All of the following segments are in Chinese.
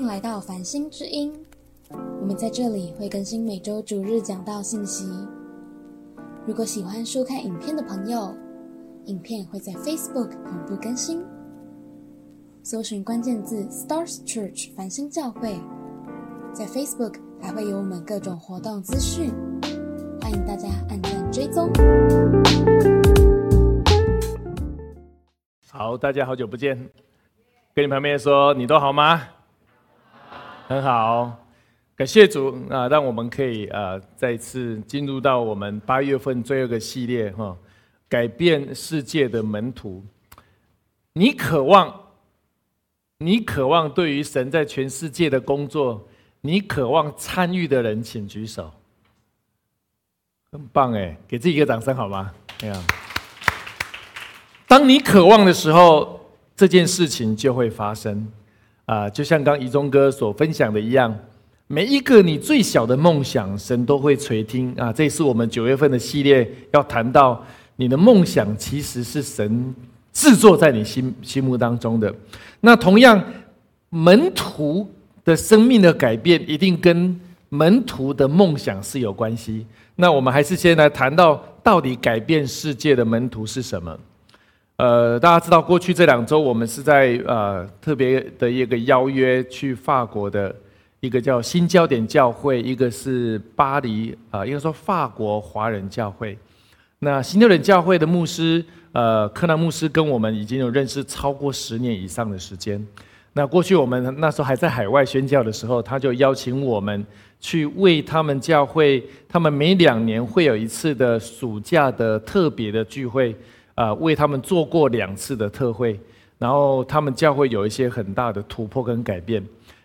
迎来到繁星之音。我们在这里会更新每周主日讲道信息。如果喜欢收看影片的朋友，影片会在 Facebook 同步更新。搜寻关键字 “Stars Church” 繁星教会，在 Facebook 还会有我们各种活动资讯，欢迎大家按赞追踪。好，大家好久不见，跟你旁边说，你都好吗？很好，感谢主啊，让我们可以啊再次进入到我们八月份最后一个系列哈，改变世界的门徒。你渴望，你渴望对于神在全世界的工作，你渴望参与的人，请举手。很棒哎，给自己一个掌声好吗？这样。当你渴望的时候，这件事情就会发生。啊，就像刚怡中哥所分享的一样，每一个你最小的梦想，神都会垂听啊。这是我们九月份的系列要谈到，你的梦想其实是神制作在你心心目当中的。那同样，门徒的生命的改变，一定跟门徒的梦想是有关系。那我们还是先来谈到，到底改变世界的门徒是什么？呃，大家知道过去这两周，我们是在呃特别的一个邀约去法国的一个叫新焦点教会，一个是巴黎啊，应该说法国华人教会。那新焦点教会的牧师呃，柯南牧师跟我们已经有认识超过十年以上的时间。那过去我们那时候还在海外宣教的时候，他就邀请我们去为他们教会，他们每两年会有一次的暑假的特别的聚会。啊，为他们做过两次的特会，然后他们教会有一些很大的突破跟改变。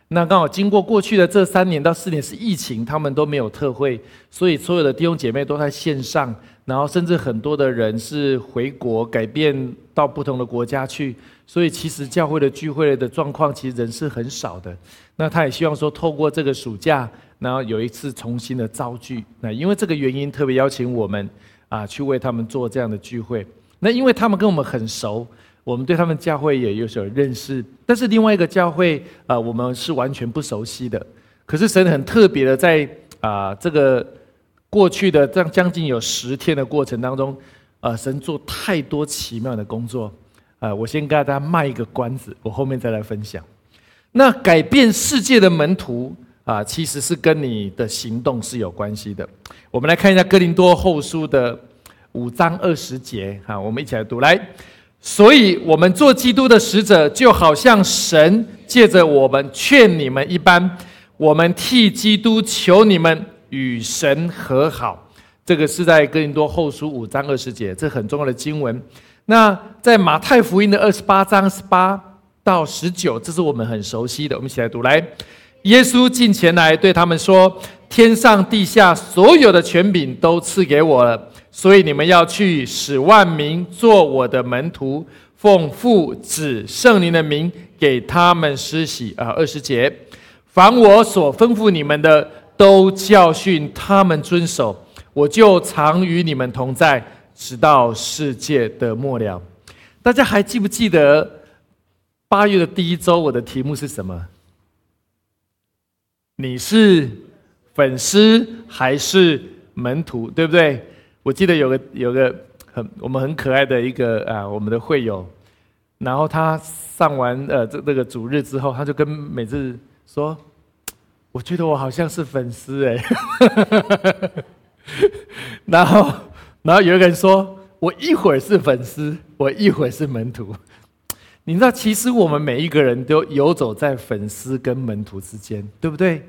那刚好经过过去的这三年到四年是疫情，他们都没有特会，所以所有的弟兄姐妹都在线上，然后甚至很多的人是回国改变到不同的国家去，所以其实教会的聚会的状况其实人是很少的。那他也希望说透过这个暑假，然后有一次重新的招聚。那因为这个原因，特别邀请我们啊去为他们做这样的聚会。那因为他们跟我们很熟，我们对他们教会也有所认识。但是另外一个教会啊，我们是完全不熟悉的。可是神很特别的，在啊这个过去的这样将近有十天的过程当中，啊神做太多奇妙的工作。啊，我先跟大家卖一个关子，我后面再来分享。那改变世界的门徒啊，其实是跟你的行动是有关系的。我们来看一下哥林多后书的。五章二十节，哈，我们一起来读来。所以，我们做基督的使者，就好像神借着我们劝你们一般，我们替基督求你们与神和好。这个是在哥林多后书五章二十节，这很重要的经文。那在马太福音的二十八章十八到十九，这是我们很熟悉的，我们一起来读来。耶稣近前来对他们说：“天上地下所有的权柄都赐给我了。”所以你们要去使万民做我的门徒，奉父子圣灵的名给他们施洗啊。二十节，凡我所吩咐你们的，都教训他们遵守，我就常与你们同在，直到世界的末了。大家还记不记得八月的第一周，我的题目是什么？你是粉丝还是门徒？对不对？我记得有个有个很我们很可爱的一个啊，我们的会友，然后他上完呃这这个主日之后，他就跟美智说：“我觉得我好像是粉丝哎。”然后然后有一个人说：“我一会儿是粉丝，我一会儿是门徒。”你知道，其实我们每一个人都游走在粉丝跟门徒之间，对不对？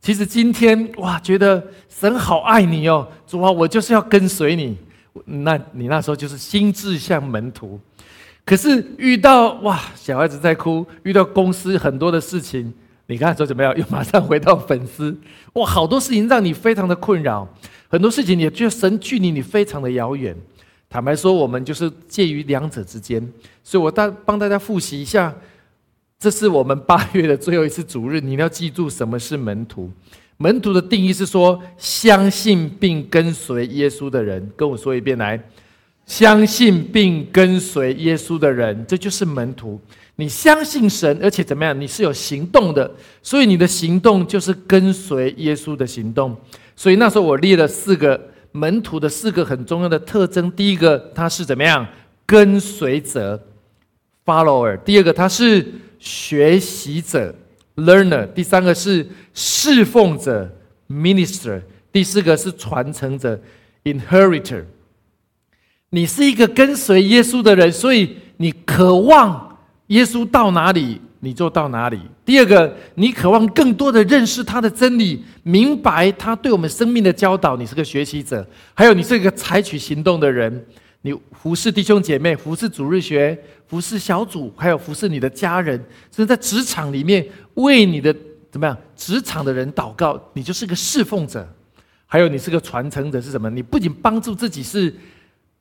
其实今天哇，觉得神好爱你哦，主啊，我就是要跟随你。那你那时候就是心智像门徒，可是遇到哇，小孩子在哭，遇到公司很多的事情，你看说怎么样？又马上回到粉丝。哇，好多事情让你非常的困扰，很多事情你觉得神距离你非常的遥远。坦白说，我们就是介于两者之间。所以我大帮大家复习一下。这是我们八月的最后一次主日，你要记住什么是门徒。门徒的定义是说，相信并跟随耶稣的人。跟我说一遍来，相信并跟随耶稣的人，这就是门徒。你相信神，而且怎么样？你是有行动的，所以你的行动就是跟随耶稣的行动。所以那时候我列了四个门徒的四个很重要的特征：第一个，他是怎么样跟随者 （follower）；第二个，他是学习者 （learner）；第三个是侍奉者 （minister）；第四个是传承者 （inheritor）。你是一个跟随耶稣的人，所以你渴望。耶稣到哪里，你就到哪里。第二个，你渴望更多的认识他的真理，明白他对我们生命的教导。你是个学习者，还有你是一个采取行动的人。你服侍弟兄姐妹，服侍主日学，服侍小组，还有服侍你的家人，甚至在职场里面为你的怎么样职场的人祷告。你就是个侍奉者，还有你是个传承者，是什么？你不仅帮助自己是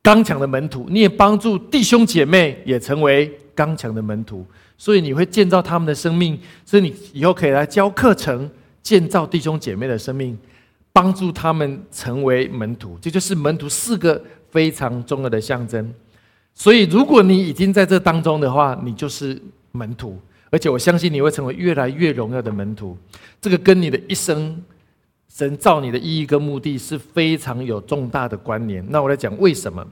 刚强的门徒，你也帮助弟兄姐妹也成为。刚强的门徒，所以你会建造他们的生命，所以你以后可以来教课程，建造弟兄姐妹的生命，帮助他们成为门徒。这就是门徒四个非常重要的象征。所以，如果你已经在这当中的话，你就是门徒，而且我相信你会成为越来越荣耀的门徒。这个跟你的一生神造你的意义跟目的是非常有重大的关联。那我来讲为什么？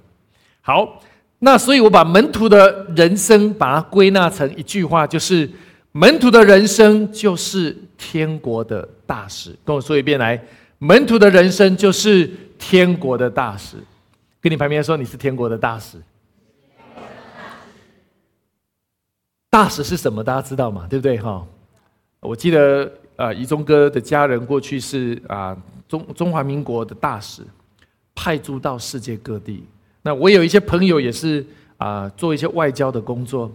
好。那所以，我把门徒的人生把它归纳成一句话，就是门徒的人生就是天国的大使。跟我说一遍来，门徒的人生就是天国的大使。跟你旁边说，你是天国的大使。大使是什么？大家知道吗？对不对？哈，我记得啊，宜中哥的家人过去是啊中中华民国的大使，派驻到世界各地。那我有一些朋友也是啊，做一些外交的工作。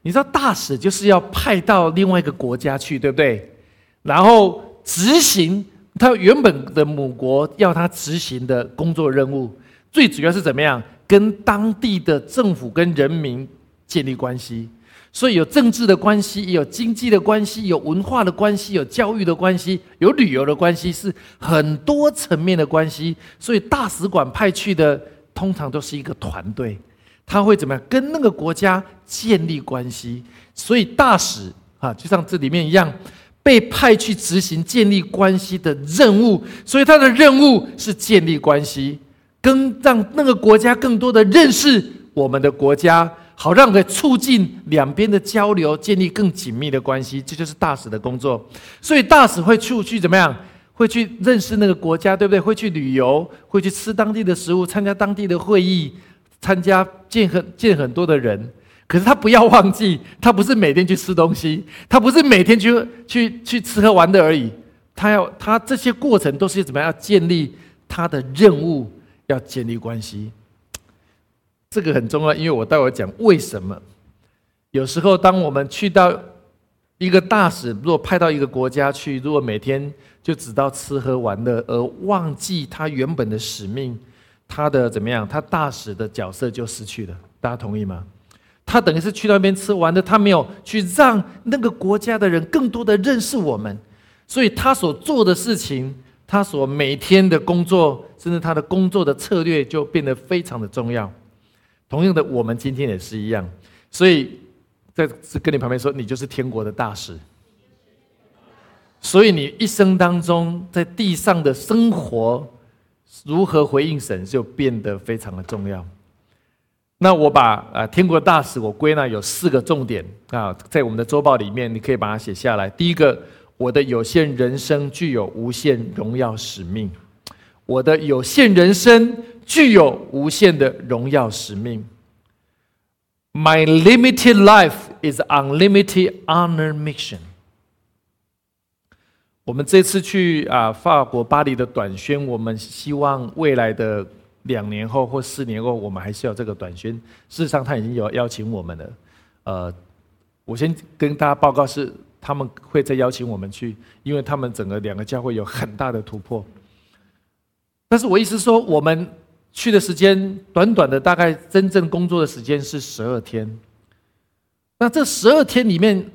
你知道，大使就是要派到另外一个国家去，对不对？然后执行他原本的母国要他执行的工作任务，最主要是怎么样跟当地的政府跟人民建立关系。所以有政治的关系，也有经济的关系，有文化的关系，有教育的关系，有旅游的关系，是很多层面的关系。所以大使馆派去的。通常都是一个团队，他会怎么样跟那个国家建立关系？所以大使啊，就像这里面一样，被派去执行建立关系的任务。所以他的任务是建立关系，跟让那个国家更多的认识我们的国家，好让可以促进两边的交流，建立更紧密的关系。这就是大使的工作。所以大使会出去怎么样？会去认识那个国家，对不对？会去旅游，会去吃当地的食物，参加当地的会议，参加见很见很多的人。可是他不要忘记，他不是每天去吃东西，他不是每天去去去吃喝玩乐而已。他要他这些过程都是怎么样建立他的任务，要建立关系。这个很重要，因为我待会讲为什么。有时候当我们去到一个大使，如果派到一个国家去，如果每天就只到吃喝玩乐，而忘记他原本的使命，他的怎么样？他大使的角色就失去了。大家同意吗？他等于是去到那边吃玩的，他没有去让那个国家的人更多的认识我们，所以他所做的事情，他所每天的工作，甚至他的工作的策略就变得非常的重要。同样的，我们今天也是一样。所以在跟你旁边说，你就是天国的大使。所以你一生当中在地上的生活，如何回应神，就变得非常的重要。那我把啊天国大使我归纳有四个重点啊，在我们的周报里面，你可以把它写下来。第一个，我的有限人生具有无限荣耀使命。我的有限人生具有无限的荣耀使命。My limited life is unlimited honor mission. 我们这次去啊法国巴黎的短宣，我们希望未来的两年后或四年后，我们还是要这个短宣。事实上，他已经有邀请我们了。呃，我先跟大家报告是，他们会再邀请我们去，因为他们整个两个教会有很大的突破。但是我意思说，我们去的时间短短的，大概真正工作的时间是十二天。那这十二天里面，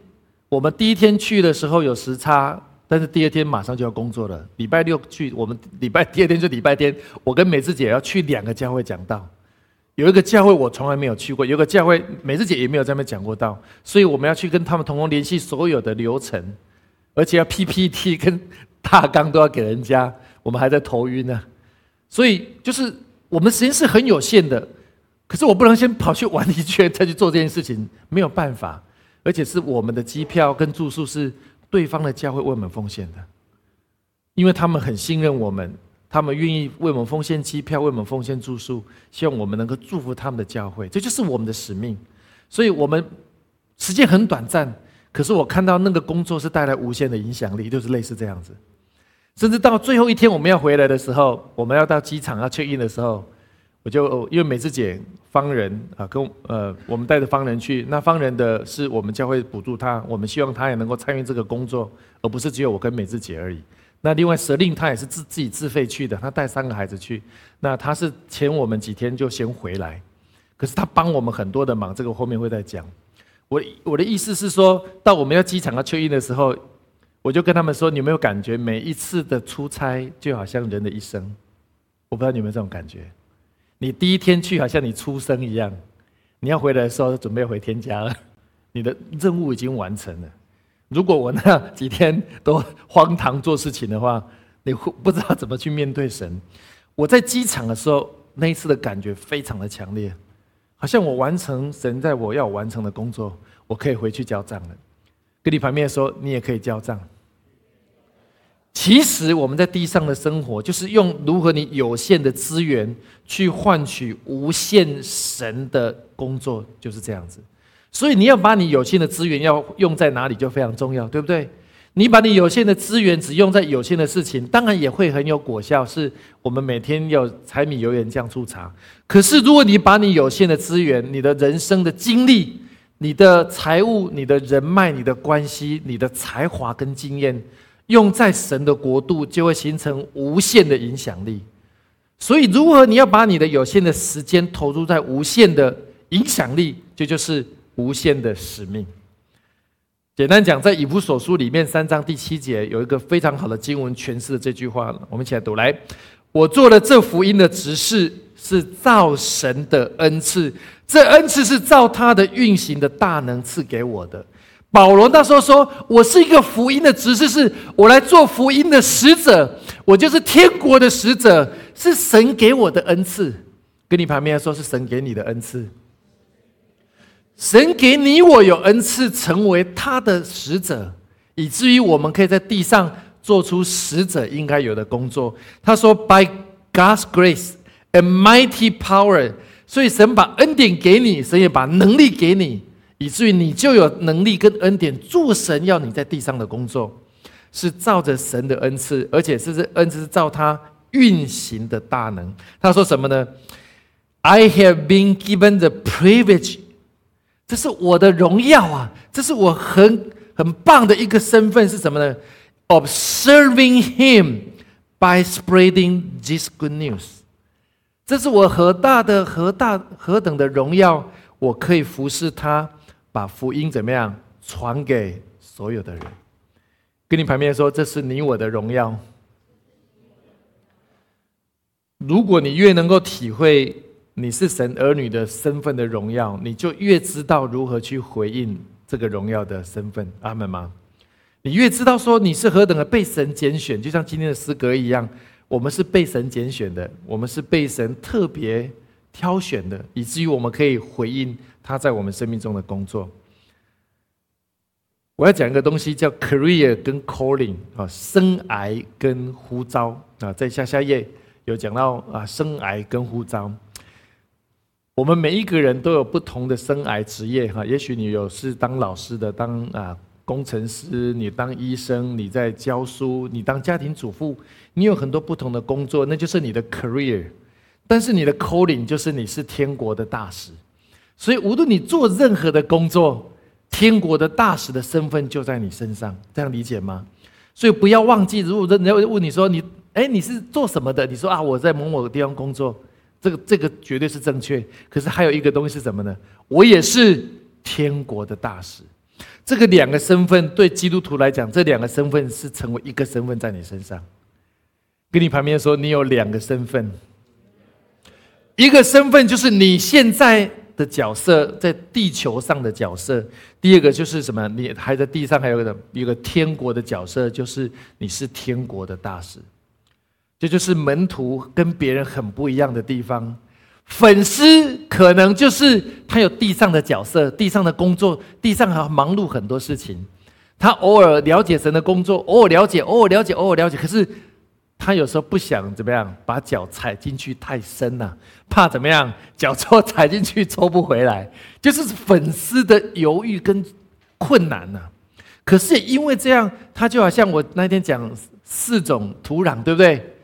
我们第一天去的时候有时差。但是第二天马上就要工作了，礼拜六去，我们礼拜第二天就礼拜天，我跟美智姐要去两个教会讲道，有一个教会我从来没有去过，有个教会美智姐也没有在那边讲过道，所以我们要去跟他们同工联系所有的流程，而且要 PPT 跟大纲都要给人家，我们还在头晕呢。所以就是我们时间是很有限的，可是我不能先跑去玩一圈再去做这件事情，没有办法。而且是我们的机票跟住宿是对方的教会为我们奉献的，因为他们很信任我们，他们愿意为我们奉献机票，为我们奉献住宿，希望我们能够祝福他们的教会，这就是我们的使命。所以，我们时间很短暂，可是我看到那个工作是带来无限的影响力，就是类似这样子。甚至到最后一天我们要回来的时候，我们要到机场要确认的时候。我就因为美智姐方人啊，跟呃我们带着方人去，那方人的是我们教会补助他，我们希望他也能够参与这个工作，而不是只有我跟美智姐而已。那另外蛇令他也是自自己自费去的，他带三个孩子去，那他是前我们几天就先回来，可是他帮我们很多的忙，这个后面会再讲。我我的意思是说到我们要机场要确认的时候，我就跟他们说，你有没有感觉每一次的出差就好像人的一生？我不知道你有没有这种感觉。你第一天去好像你出生一样，你要回来的时候准备回天家了，你的任务已经完成了。如果我那几天都荒唐做事情的话，你会不知道怎么去面对神。我在机场的时候，那一次的感觉非常的强烈，好像我完成神在我要完成的工作，我可以回去交账了。跟你旁边说，你也可以交账。其实我们在地上的生活，就是用如何你有限的资源去换取无限神的工作，就是这样子。所以你要把你有限的资源要用在哪里，就非常重要，对不对？你把你有限的资源只用在有限的事情，当然也会很有果效。是我们每天要柴米油盐酱醋茶。可是如果你把你有限的资源、你的人生的经历、你的财务、你的人脉、你的关系、你的才华跟经验，用在神的国度，就会形成无限的影响力。所以，如何你要把你的有限的时间投入在无限的影响力，这就是无限的使命。简单讲，在以弗所书里面三章第七节有一个非常好的经文诠释了这句话。我们一起来读：来，我做了这福音的执事，是造神的恩赐，这恩赐是照他的运行的大能赐给我的。保罗那时候说：“我是一个福音的执事，是我来做福音的使者，我就是天国的使者，是神给我的恩赐。”跟你旁边说：“是神给你的恩赐。”神给你我有恩赐，成为他的使者，以至于我们可以在地上做出使者应该有的工作。他说：“By God's grace and mighty power。”所以神把恩典给你，神也把能力给你。以至于你就有能力跟恩典做神要你在地上的工作，是照着神的恩赐，而且是这恩赐是照他运行的大能。他说什么呢？I have been given the privilege，这是我的荣耀啊！这是我很很棒的一个身份是什么呢？Ob serving Him by spreading this good news，这是我何大的何大何等的荣耀，我可以服侍他。把福音怎么样传给所有的人？跟你旁边说，这是你我的荣耀。如果你越能够体会你是神儿女的身份的荣耀，你就越知道如何去回应这个荣耀的身份。阿门吗？你越知道说你是何等的被神拣选，就像今天的诗歌一样，我们是被神拣选的，我们是被神特别挑选的，以至于我们可以回应。他在我们生命中的工作，我要讲一个东西叫 career 跟 calling 啊，生癌跟呼召啊，在下下页有讲到啊，生癌跟呼召。我们每一个人都有不同的生癌职业哈，也许你有是当老师的，当啊工程师，你当医生，你在教书，你当家庭主妇，你有很多不同的工作，那就是你的 career。但是你的 calling 就是你是天国的大使。所以，无论你做任何的工作，天国的大使的身份就在你身上，这样理解吗？所以不要忘记，如果人家问你说你，哎，你是做什么的？你说啊，我在某某个地方工作，这个这个绝对是正确。可是还有一个东西是什么呢？我也是天国的大使。这个两个身份对基督徒来讲，这两个身份是成为一个身份在你身上。跟你旁边说，你有两个身份。一个身份就是你现在的角色，在地球上的角色；第二个就是什么？你还在地上还有个一个天国的角色，就是你是天国的大使。这就是门徒跟别人很不一样的地方。粉丝可能就是他有地上的角色，地上的工作，地上还忙碌很多事情。他偶尔了解神的工作，偶尔了解，偶尔了解，偶尔了解。可是。他有时候不想怎么样，把脚踩进去太深了，怕怎么样，脚抽 踩进去抽不回来，就是粉丝的犹豫跟困难呢。可是因为这样，他就好像我那天讲四种土壤，对不对？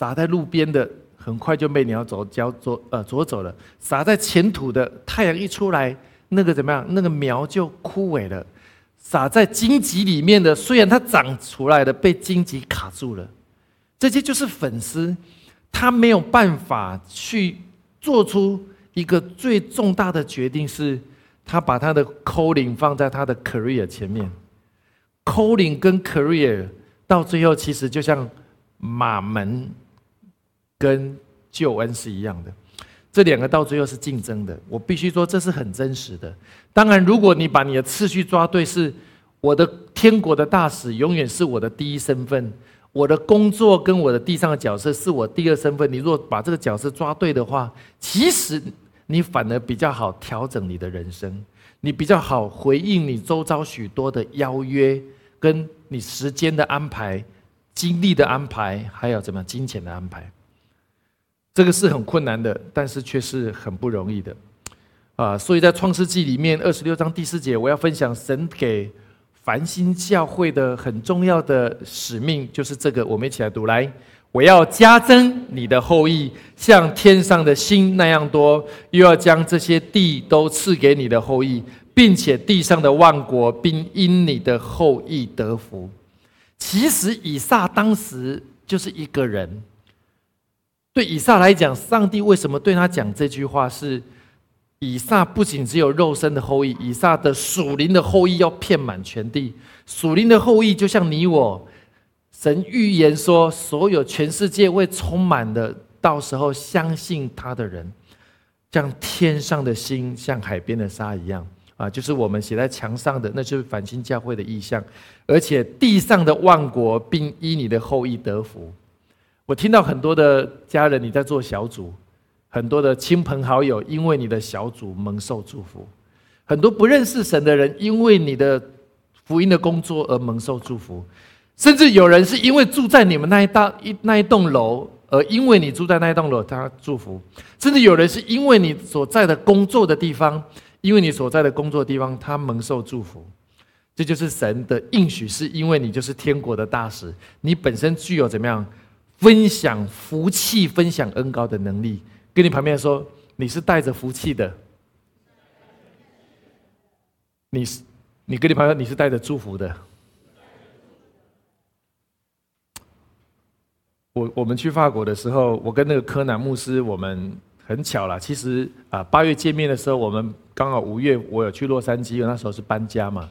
撒在路边的，很快就被鸟走脚左呃左走了；撒在前土的，太阳一出来，那个怎么样，那个苗就枯萎了；撒在荆棘里面的，虽然它长出来了，被荆棘卡住了。这些就是粉丝，他没有办法去做出一个最重大的决定，是他把他的 calling 放在他的 career 前面。calling 跟 career 到最后其实就像马门跟救恩是一样的，这两个到最后是竞争的。我必须说这是很真实的。当然，如果你把你的次序抓对，是我的天国的大使永远是我的第一身份。我的工作跟我的地上的角色是我第二身份。你若把这个角色抓对的话，其实你反而比较好调整你的人生，你比较好回应你周遭许多的邀约，跟你时间的安排、精力的安排，还有怎么金钱的安排。这个是很困难的，但是却是很不容易的啊！所以在创世纪里面二十六章第四节，我要分享神给。繁星教会的很重要的使命就是这个，我们一起来读来。我要加增你的后裔，像天上的星那样多；又要将这些地都赐给你的后裔，并且地上的万国并因你的后裔得福。其实以撒当时就是一个人。对以撒来讲，上帝为什么对他讲这句话是？以撒不仅只有肉身的后裔，以撒的属灵的后裔要遍满全地。属灵的后裔就像你我，神预言说，所有全世界会充满的，到时候相信他的人，像天上的星，像海边的沙一样啊，就是我们写在墙上的，那就是反清教会的意象。而且地上的万国，并依你的后裔得福。我听到很多的家人你在做小组。很多的亲朋好友因为你的小组蒙受祝福，很多不认识神的人因为你的福音的工作而蒙受祝福，甚至有人是因为住在你们那一大一那一栋楼，而因为你住在那一栋楼，他祝福；甚至有人是因为你所在的工作的地方，因为你所在的工作地方，他蒙受祝福。这就是神的应许，是因为你就是天国的大使，你本身具有怎么样分享福气、分享恩高的能力。跟你旁边说，你是带着福气的。你是，你跟你旁边你是带着祝福的。我我们去法国的时候，我跟那个柯南牧师，我们很巧了。其实啊，八月见面的时候，我们刚好五月，我有去洛杉矶，那时候是搬家嘛。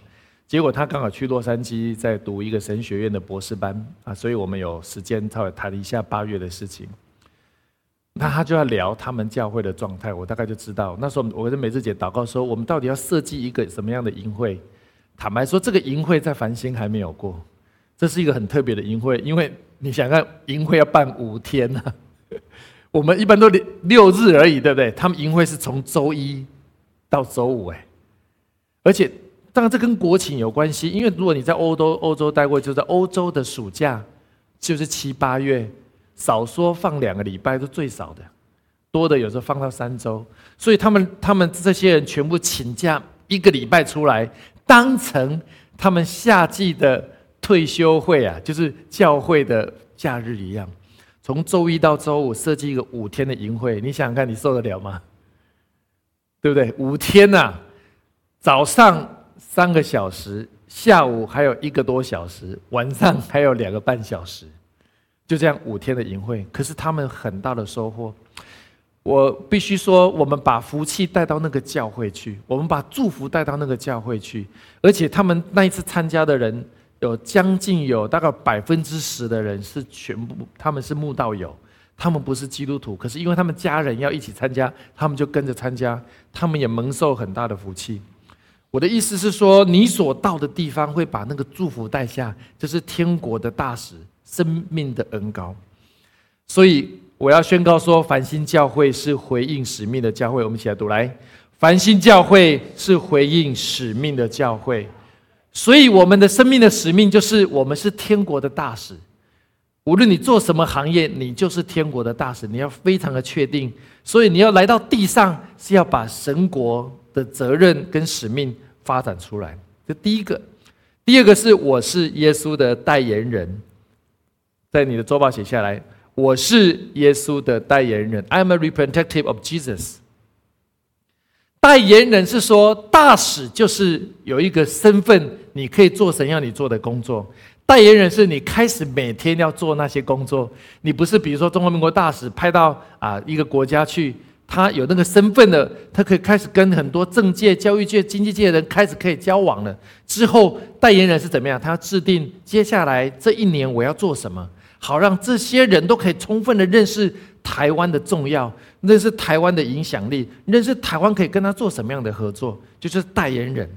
结果他刚好去洛杉矶在读一个神学院的博士班啊，所以我们有时间稍微谈一下八月的事情。那他就要聊他们教会的状态，我大概就知道。那时候我跟梅子姐祷告说，我们到底要设计一个什么样的营会？坦白说，这个营会在繁星还没有过，这是一个很特别的营会，因为你想看营会要办五天呢，我们一般都六六日而已，对不对？他们营会是从周一到周五，哎，而且当然这跟国情有关系，因为如果你在欧洲欧洲待过，就在欧洲的暑假就是七八月。少说放两个礼拜是最少的，多的有时候放到三周，所以他们他们这些人全部请假一个礼拜出来，当成他们夏季的退休会啊，就是教会的假日一样，从周一到周五设计一个五天的营会，你想想看，你受得了吗？对不对？五天呐，早上三个小时，下午还有一个多小时，晚上还有两个半小时。就这样五天的营会，可是他们很大的收获。我必须说，我们把福气带到那个教会去，我们把祝福带到那个教会去，而且他们那一次参加的人有将近有大概百分之十的人是全部，他们是慕道友，他们不是基督徒，可是因为他们家人要一起参加，他们就跟着参加，他们也蒙受很大的福气。我的意思是说，你所到的地方会把那个祝福带下，这是天国的大使，生命的恩高。所以我要宣告说，繁星教会是回应使命的教会。我们一起来读来，繁星教会是回应使命的教会。所以我们的生命的使命就是，我们是天国的大使。无论你做什么行业，你就是天国的大使。你要非常的确定，所以你要来到地上，是要把神国的责任跟使命发展出来。这第一个，第二个是我是耶稣的代言人，在你的周报写下来，我是耶稣的代言人。I'm a representative of Jesus。代言人是说，大使就是有一个身份，你可以做神要你做的工作。代言人是你开始每天要做那些工作，你不是比如说中华民国大使派到啊一个国家去，他有那个身份的，他可以开始跟很多政界、教育界、经济界的人开始可以交往了。之后代言人是怎么样？他要制定接下来这一年我要做什么，好让这些人都可以充分的认识台湾的重要，认识台湾的影响力，认识台湾可以跟他做什么样的合作，就是代言人。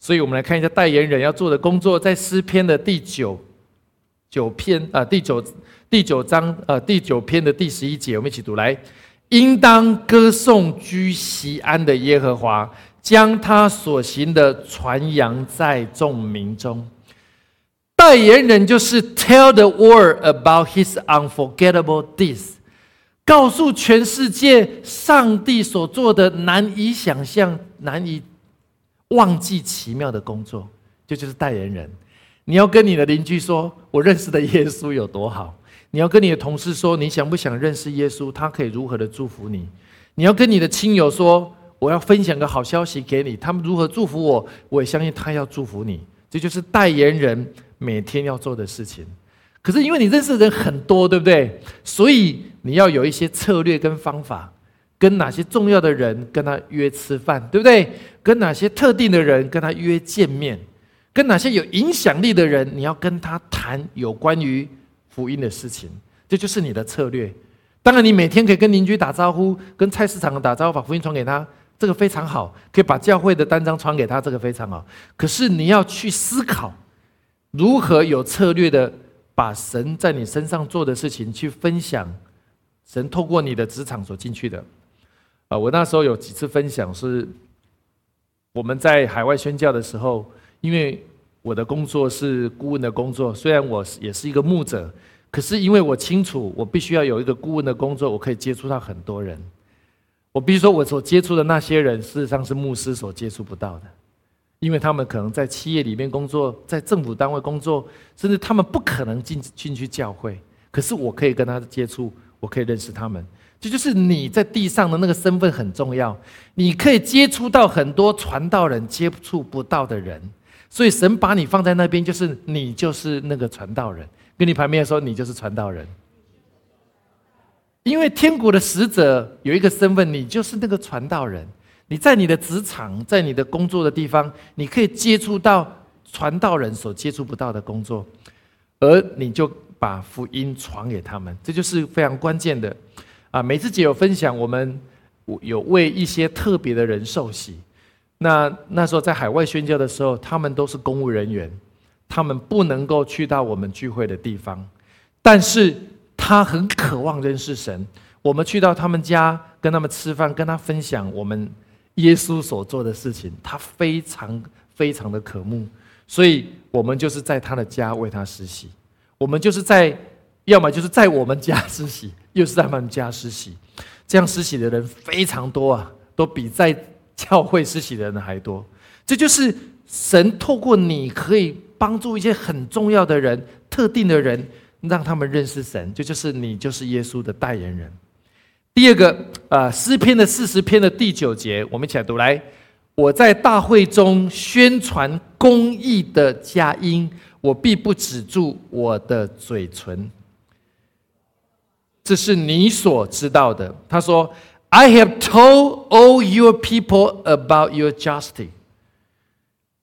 所以，我们来看一下代言人要做的工作，在诗篇的第九九篇啊，第九第九章呃第九篇的第十一节，我们一起读来：应当歌颂居西安的耶和华，将他所行的传扬在众民中。代言人就是 tell the world about His unforgettable deeds，告诉全世界上帝所做的难以想象、难以。忘记奇妙的工作，这就是代言人。你要跟你的邻居说，我认识的耶稣有多好；你要跟你的同事说，你想不想认识耶稣？他可以如何的祝福你？你要跟你的亲友说，我要分享个好消息给你，他们如何祝福我？我也相信他要祝福你。这就是代言人每天要做的事情。可是因为你认识的人很多，对不对？所以你要有一些策略跟方法。跟哪些重要的人跟他约吃饭，对不对？跟哪些特定的人跟他约见面？跟哪些有影响力的人，你要跟他谈有关于福音的事情，这就是你的策略。当然，你每天可以跟邻居打招呼，跟菜市场打招呼，把福音传给他，这个非常好。可以把教会的单张传给他，这个非常好。可是你要去思考，如何有策略的把神在你身上做的事情去分享，神透过你的职场所进去的。啊，我那时候有几次分享是，我们在海外宣教的时候，因为我的工作是顾问的工作，虽然我也是一个牧者，可是因为我清楚我必须要有一个顾问的工作，我可以接触到很多人。我必须说，我所接触的那些人，事实上是牧师所接触不到的，因为他们可能在企业里面工作，在政府单位工作，甚至他们不可能进进去教会，可是我可以跟他接触，我可以认识他们。这就是你在地上的那个身份很重要，你可以接触到很多传道人接触不到的人，所以神把你放在那边，就是你就是那个传道人。跟你旁边说，你就是传道人，因为天国的使者有一个身份，你就是那个传道人。你在你的职场，在你的工作的地方，你可以接触到传道人所接触不到的工作，而你就把福音传给他们，这就是非常关键的。啊，每次姐有分享，我们有为一些特别的人受洗。那那时候在海外宣教的时候，他们都是公务人员，他们不能够去到我们聚会的地方，但是他很渴望认识神。我们去到他们家，跟他们吃饭，跟他分享我们耶稣所做的事情，他非常非常的渴慕，所以我们就是在他的家为他实习，我们就是在。要么就是在我们家施洗，又是在他们家施洗，这样施洗的人非常多啊，都比在教会施洗的人还多。这就是神透过你可以帮助一些很重要的人、特定的人，让他们认识神。这就是你就是耶稣的代言人。第二个啊，诗篇的四十篇的第九节，我们一起来读来。我在大会中宣传公义的佳音，我必不止住我的嘴唇。这是你所知道的。他说：“I have told all your people about your justice.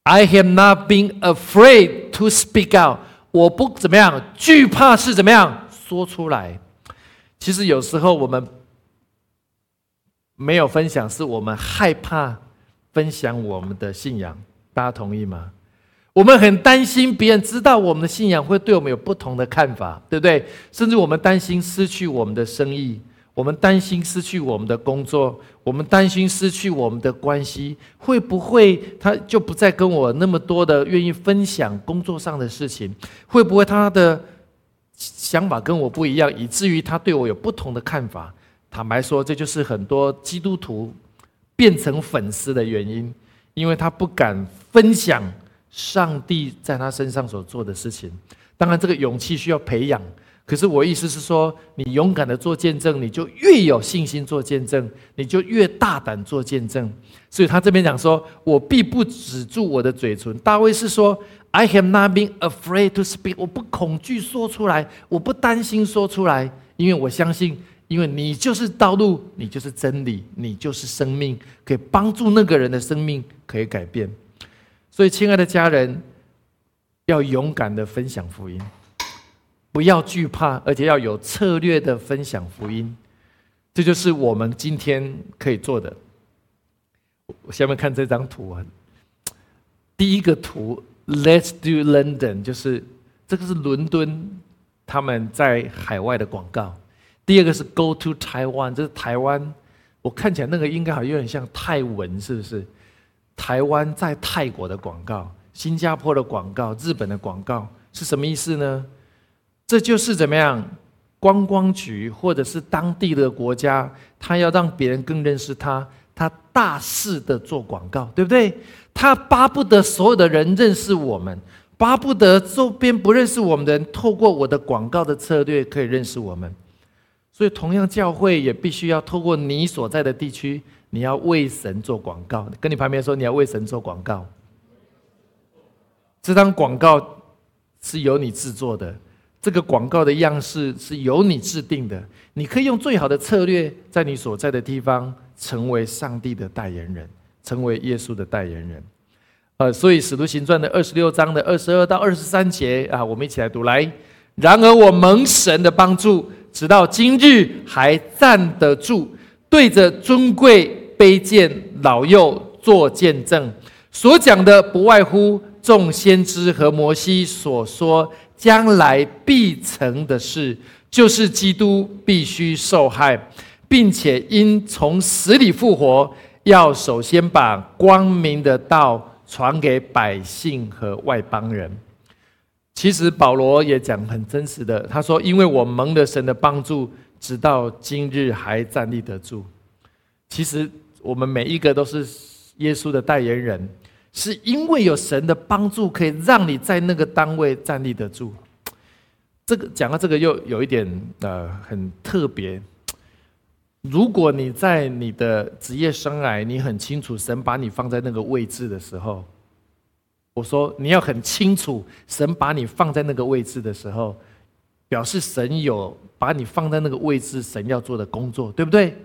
I have not been afraid to speak out。我不怎么样惧怕是怎么样说出来。其实有时候我们没有分享，是我们害怕分享我们的信仰。大家同意吗？我们很担心别人知道我们的信仰会对我们有不同的看法，对不对？甚至我们担心失去我们的生意，我们担心失去我们的工作，我们担心失去我们的关系，会不会他就不再跟我那么多的愿意分享工作上的事情？会不会他的想法跟我不一样，以至于他对我有不同的看法？坦白说，这就是很多基督徒变成粉丝的原因，因为他不敢分享。上帝在他身上所做的事情，当然这个勇气需要培养。可是我意思是说，你勇敢的做见证，你就越有信心做见证，你就越大胆做见证。所以他这边讲说：“我必不止住我的嘴唇。”大卫是说：“I have not been afraid to speak。”我不恐惧说出来，我不担心说出来，因为我相信，因为你就是道路，你就是真理，你就是生命，可以帮助那个人的生命可以改变。所以，亲爱的家人，要勇敢的分享福音，不要惧怕，而且要有策略的分享福音。这就是我们今天可以做的。我下面看这张图啊，第一个图，Let's do London，就是这个是伦敦他们在海外的广告。第二个是 Go to Taiwan，这是台湾。我看起来那个应该好像有点像泰文，是不是？台湾在泰国的广告、新加坡的广告、日本的广告是什么意思呢？这就是怎么样？观光局或者是当地的国家，他要让别人更认识他，他大肆的做广告，对不对？他巴不得所有的人认识我们，巴不得周边不认识我们的人，透过我的广告的策略可以认识我们。所以，同样教会也必须要透过你所在的地区。你要为神做广告，跟你旁边说你要为神做广告。这张广告是由你制作的，这个广告的样式是由你制定的。你可以用最好的策略，在你所在的地方成为上帝的代言人，成为耶稣的代言人。呃，所以使徒行传的二十六章的二十二到二十三节啊，我们一起来读来。然而我蒙神的帮助，直到今日还站得住，对着尊贵。卑贱老幼做见证，所讲的不外乎众先知和摩西所说将来必成的事，就是基督必须受害，并且因从死里复活，要首先把光明的道传给百姓和外邦人。其实保罗也讲很真实的，他说：“因为我蒙了神的帮助，直到今日还站立得住。”其实。我们每一个都是耶稣的代言人，是因为有神的帮助，可以让你在那个单位站立得住。这个讲到这个又有一点呃很特别。如果你在你的职业生涯，你很清楚神把你放在那个位置的时候，我说你要很清楚神把你放在那个位置的时候，表示神有把你放在那个位置，神要做的工作，对不对？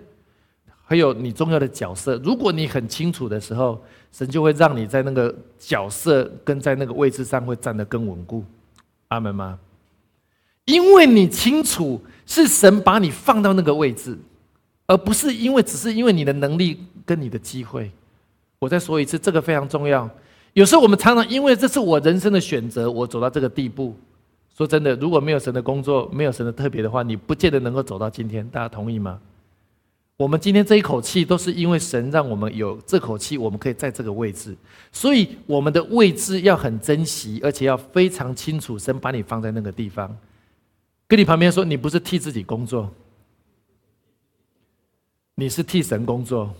还有你重要的角色，如果你很清楚的时候，神就会让你在那个角色跟在那个位置上会站得更稳固。阿门吗？因为你清楚是神把你放到那个位置，而不是因为只是因为你的能力跟你的机会。我再说一次，这个非常重要。有时候我们常常因为这是我人生的选择，我走到这个地步。说真的，如果没有神的工作，没有神的特别的话，你不见得能够走到今天。大家同意吗？我们今天这一口气，都是因为神让我们有这口气，我们可以在这个位置。所以我们的位置要很珍惜，而且要非常清楚，神把你放在那个地方。跟你旁边说，你不是替自己工作，你是替神工作。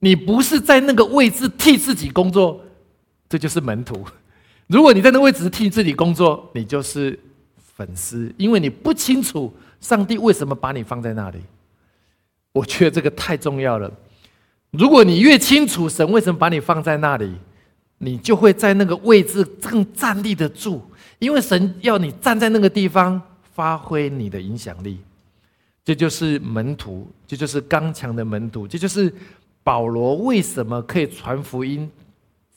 你不是在那个位置替自己工作，这就是门徒。如果你在那位置替自己工作，你就是粉丝，因为你不清楚上帝为什么把你放在那里。我觉得这个太重要了。如果你越清楚神为什么把你放在那里，你就会在那个位置更站立得住，因为神要你站在那个地方发挥你的影响力。这就是门徒，这就是刚强的门徒，这就是保罗为什么可以传福音，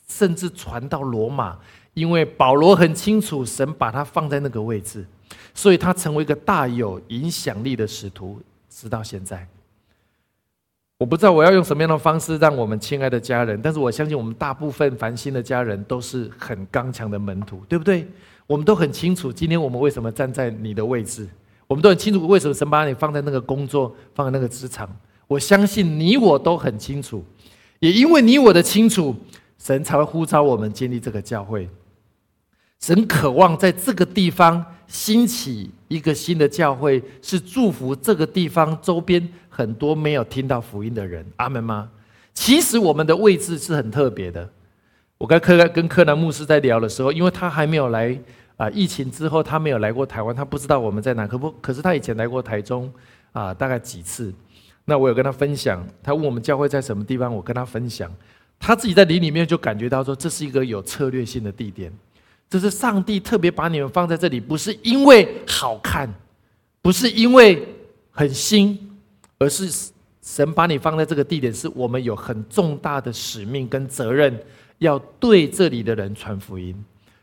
甚至传到罗马，因为保罗很清楚神把他放在那个位置。所以他成为一个大有影响力的使徒，直到现在。我不知道我要用什么样的方式让我们亲爱的家人，但是我相信我们大部分繁星的家人都是很刚强的门徒，对不对？我们都很清楚，今天我们为什么站在你的位置，我们都很清楚为什么神把你放在那个工作，放在那个职场。我相信你我都很清楚，也因为你我的清楚，神才会呼召我们建立这个教会。神渴望在这个地方兴起一个新的教会，是祝福这个地方周边。很多没有听到福音的人，阿门吗？其实我们的位置是很特别的。我跟柯跟柯南牧师在聊的时候，因为他还没有来啊，疫情之后他没有来过台湾，他不知道我们在哪。可不，可是他以前来过台中啊，大概几次。那我有跟他分享，他问我们教会在什么地方，我跟他分享，他自己在林里面就感觉到说，这是一个有策略性的地点，这是上帝特别把你们放在这里，不是因为好看，不是因为很新。而是神把你放在这个地点，是我们有很重大的使命跟责任，要对这里的人传福音。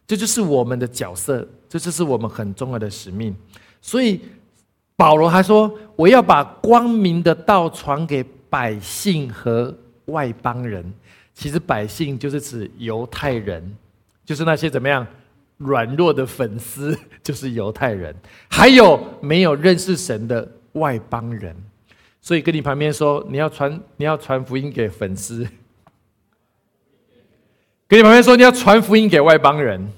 这就是我们的角色，这就是我们很重要的使命。所以保罗还说：“我要把光明的道传给百姓和外邦人。”其实百姓就是指犹太人，就是那些怎么样软弱的粉丝，就是犹太人，还有没有认识神的外邦人。所以跟你旁边说，你要传你要传福音给粉丝，跟你旁边说你要传福音给外邦人。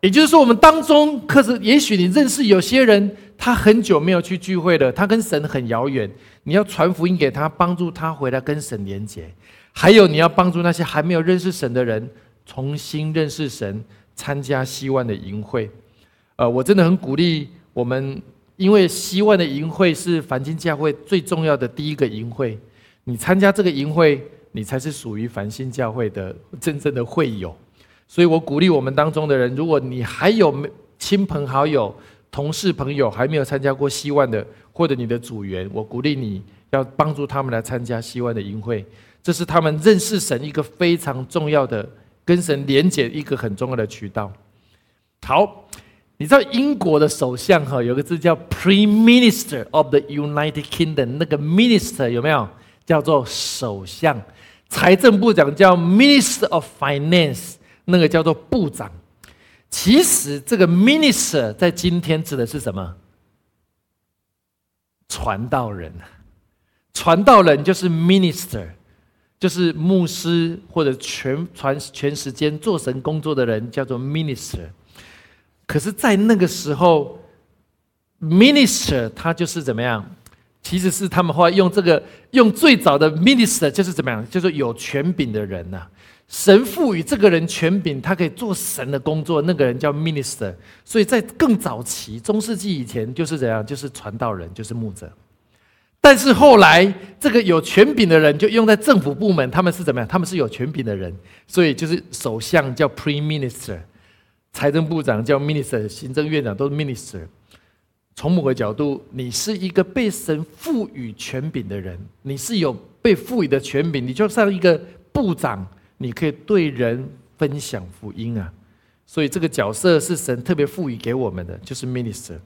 也就是说，我们当中，可是也许你认识有些人，他很久没有去聚会了，他跟神很遥远，你要传福音给他，帮助他回来跟神连接。还有，你要帮助那些还没有认识神的人，重新认识神，参加希望的营会。呃，我真的很鼓励我们。因为希望的营会是繁星教会最重要的第一个营会，你参加这个营会，你才是属于繁星教会的真正的会友。所以我鼓励我们当中的人，如果你还有亲朋好友、同事朋友还没有参加过希望的，或者你的组员，我鼓励你要帮助他们来参加希望的营会，这是他们认识神一个非常重要的、跟神连接一个很重要的渠道。好。你知道英国的首相哈有个字叫 Prime Minister of the United Kingdom，那个 Minister 有没有叫做首相？财政部长叫 Minister of Finance，那个叫做部长。其实这个 Minister 在今天指的是什么？传道人，传道人就是 Minister，就是牧师或者全传全时间做神工作的人叫做 Minister。可是，在那个时候，minister 他就是怎么样？其实是他们后来用这个用最早的 minister 就是怎么样？就是有权柄的人呐。神赋予这个人权柄，他可以做神的工作，那个人叫 minister。所以在更早期，中世纪以前就是怎样？就是传道人，就是牧者。但是后来，这个有权柄的人就用在政府部门，他们是怎么样？他们是有权柄的人，所以就是首相叫 prime minister。财政部长叫 minister，行政院长都是 minister。从某个角度，你是一个被神赋予权柄的人，你是有被赋予的权柄，你就像一个部长，你可以对人分享福音啊。所以这个角色是神特别赋予给我们的，就是 minister。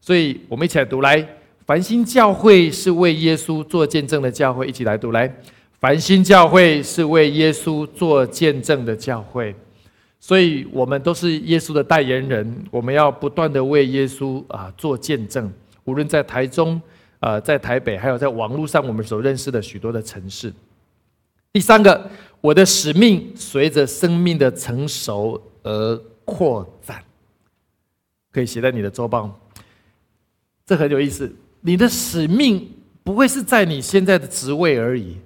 所以我们一起来读来，繁星教会是为耶稣做见证的教会，一起来读来，繁星教会是为耶稣做见证的教会。所以，我们都是耶稣的代言人，我们要不断的为耶稣啊做见证。无论在台中、啊在台北，还有在网络上我们所认识的许多的城市。第三个，我的使命随着生命的成熟而扩展，可以写在你的周报。这很有意思。你的使命不会是在你现在的职位而已，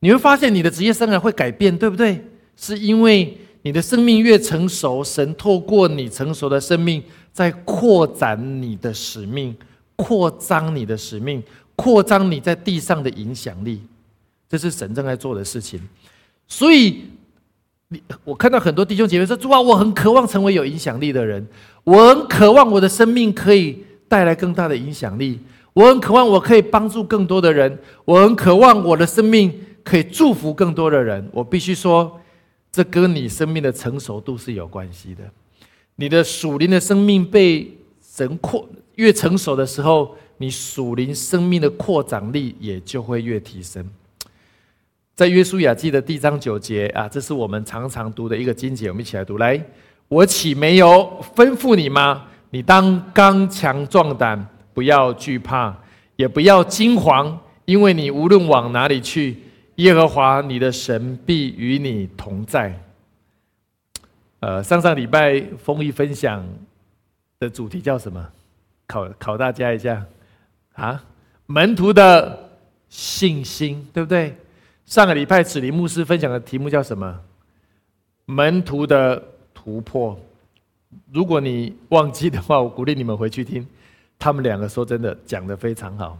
你会发现你的职业生涯会改变，对不对？是因为。你的生命越成熟，神透过你成熟的生命，在扩展你的使命，扩张你的使命，扩张你在地上的影响力，这是神正在做的事情。所以，你我看到很多弟兄姐妹说：“主啊，我很渴望成为有影响力的人，我很渴望我的生命可以带来更大的影响力，我很渴望我可以帮助更多的人，我很渴望我的生命可以祝福更多的人。”我必须说。这跟你生命的成熟度是有关系的。你的属灵的生命被神扩越成熟的时候，你属灵生命的扩展力也就会越提升。在约书亚记的第章九节啊，这是我们常常读的一个经节，我们一起来读。来，我岂没有吩咐你吗？你当刚强壮胆，不要惧怕，也不要惊惶，因为你无论往哪里去，耶和华你的神必与你同在。呃，上上礼拜丰益分享的主题叫什么？考考大家一下啊，门徒的信心，对不对？上个礼拜子林牧师分享的题目叫什么？门徒的突破。如果你忘记的话，我鼓励你们回去听。他们两个说真的讲的非常好。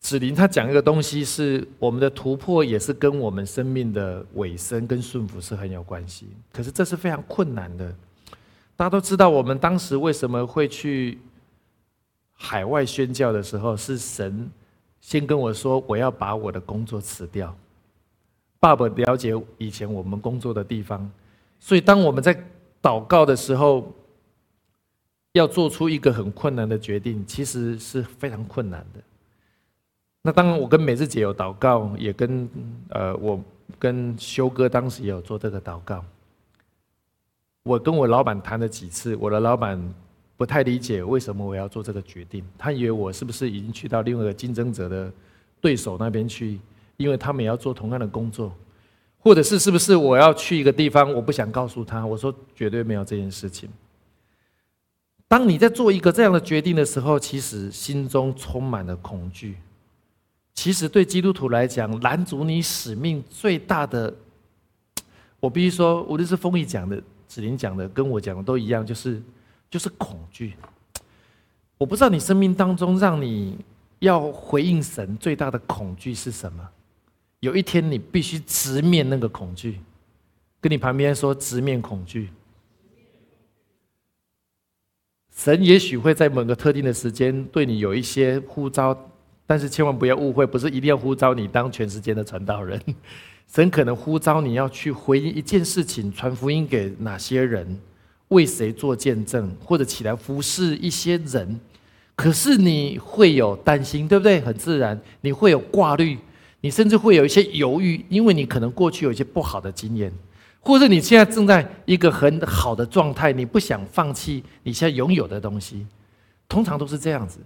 子林他讲一个东西，是我们的突破，也是跟我们生命的尾声跟顺服是很有关系。可是这是非常困难的。大家都知道，我们当时为什么会去海外宣教的时候，是神先跟我说，我要把我的工作辞掉。爸爸了解以前我们工作的地方，所以当我们在祷告的时候，要做出一个很困难的决定，其实是非常困难的。那当然，我跟美智姐有祷告，也跟呃，我跟修哥当时也有做这个祷告。我跟我老板谈了几次，我的老板不太理解为什么我要做这个决定，他以为我是不是已经去到另外一个竞争者的对手那边去，因为他们也要做同样的工作，或者是是不是我要去一个地方，我不想告诉他。我说绝对没有这件事情。当你在做一个这样的决定的时候，其实心中充满了恐惧。其实对基督徒来讲，拦阻你使命最大的，我必须说，无论是丰毅讲的、子林讲的、跟我讲的都一样，就是就是恐惧。我不知道你生命当中让你要回应神最大的恐惧是什么。有一天你必须直面那个恐惧，跟你旁边说直面恐惧。神也许会在某个特定的时间对你有一些呼召。但是千万不要误会，不是一定要呼召你当全世界的传道人。神可能呼召你要去回应一件事情，传福音给哪些人，为谁做见证，或者起来服侍一些人。可是你会有担心，对不对？很自然，你会有挂虑，你甚至会有一些犹豫，因为你可能过去有一些不好的经验，或者你现在正在一个很好的状态，你不想放弃你现在拥有的东西。通常都是这样子。